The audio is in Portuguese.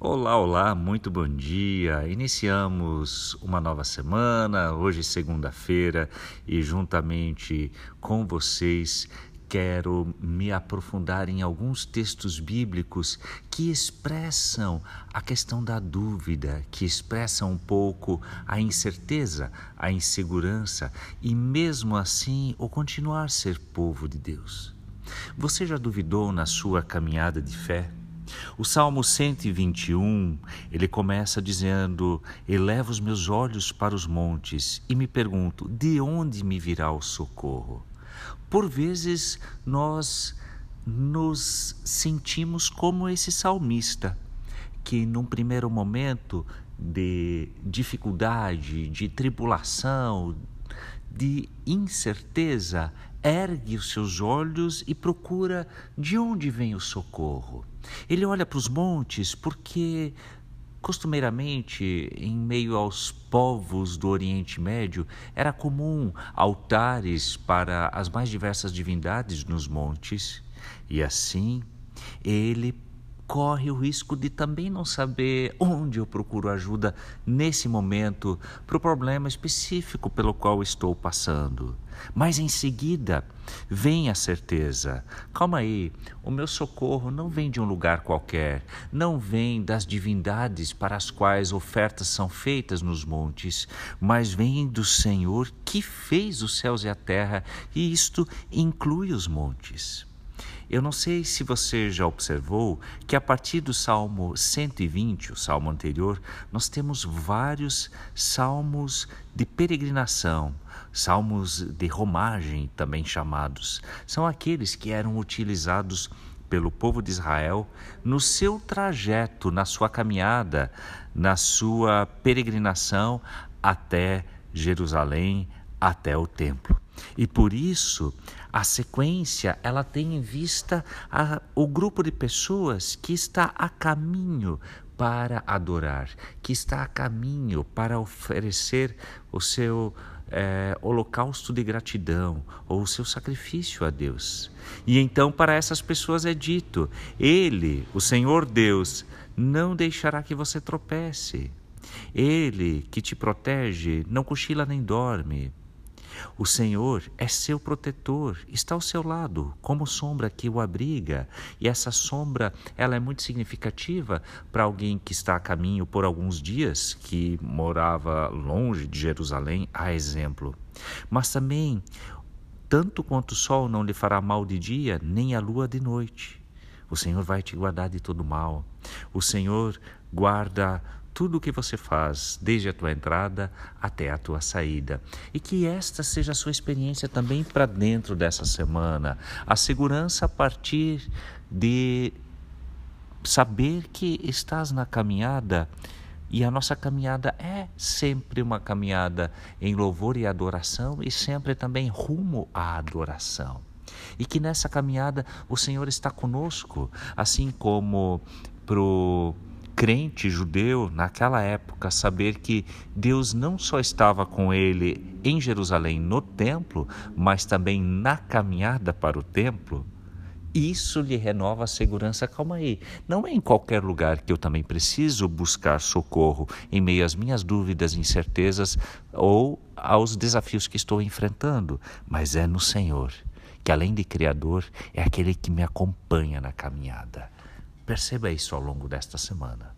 Olá, olá, muito bom dia. Iniciamos uma nova semana, hoje segunda-feira, e juntamente com vocês quero me aprofundar em alguns textos bíblicos que expressam a questão da dúvida, que expressam um pouco a incerteza, a insegurança e mesmo assim o continuar ser povo de Deus. Você já duvidou na sua caminhada de fé? O Salmo 121, ele começa dizendo: Elevo os meus olhos para os montes e me pergunto: de onde me virá o socorro? Por vezes nós nos sentimos como esse salmista, que num primeiro momento de dificuldade, de tribulação, de incerteza, ergue os seus olhos e procura de onde vem o socorro. Ele olha para os montes porque Costumeiramente, em meio aos povos do Oriente Médio, era comum altares para as mais diversas divindades nos montes, e assim ele corre o risco de também não saber onde eu procuro ajuda nesse momento para o problema específico pelo qual estou passando. Mas em seguida vem a certeza: calma aí, o meu socorro não vem de um lugar qualquer, não vem das divindades para as quais ofertas são feitas nos montes, mas vem do Senhor que fez os céus e a terra, e isto inclui os montes. Eu não sei se você já observou que a partir do Salmo 120, o salmo anterior, nós temos vários salmos de peregrinação, salmos de romagem também chamados. São aqueles que eram utilizados pelo povo de Israel no seu trajeto, na sua caminhada, na sua peregrinação até Jerusalém, até o templo. E por isso, a sequência, ela tem em vista a, o grupo de pessoas que está a caminho para adorar, que está a caminho para oferecer o seu é, holocausto de gratidão ou o seu sacrifício a Deus. E então para essas pessoas é dito: Ele, o Senhor Deus, não deixará que você tropece. Ele que te protege não cochila nem dorme. O Senhor é seu protetor, está ao seu lado, como sombra que o abriga, e essa sombra, ela é muito significativa para alguém que está a caminho por alguns dias, que morava longe de Jerusalém, a exemplo. Mas também, tanto quanto o sol não lhe fará mal de dia, nem a lua de noite. O Senhor vai te guardar de todo mal. O Senhor guarda tudo o que você faz, desde a tua entrada até a tua saída. E que esta seja a sua experiência também para dentro dessa semana. A segurança a partir de saber que estás na caminhada e a nossa caminhada é sempre uma caminhada em louvor e adoração e sempre também rumo à adoração. E que nessa caminhada o Senhor está conosco, assim como pro crente judeu naquela época saber que Deus não só estava com ele em Jerusalém no templo, mas também na caminhada para o templo, isso lhe renova a segurança. Calma aí, não é em qualquer lugar que eu também preciso buscar socorro em meio às minhas dúvidas, incertezas ou aos desafios que estou enfrentando, mas é no Senhor, que além de Criador, é aquele que me acompanha na caminhada. Perceba isso ao longo desta semana.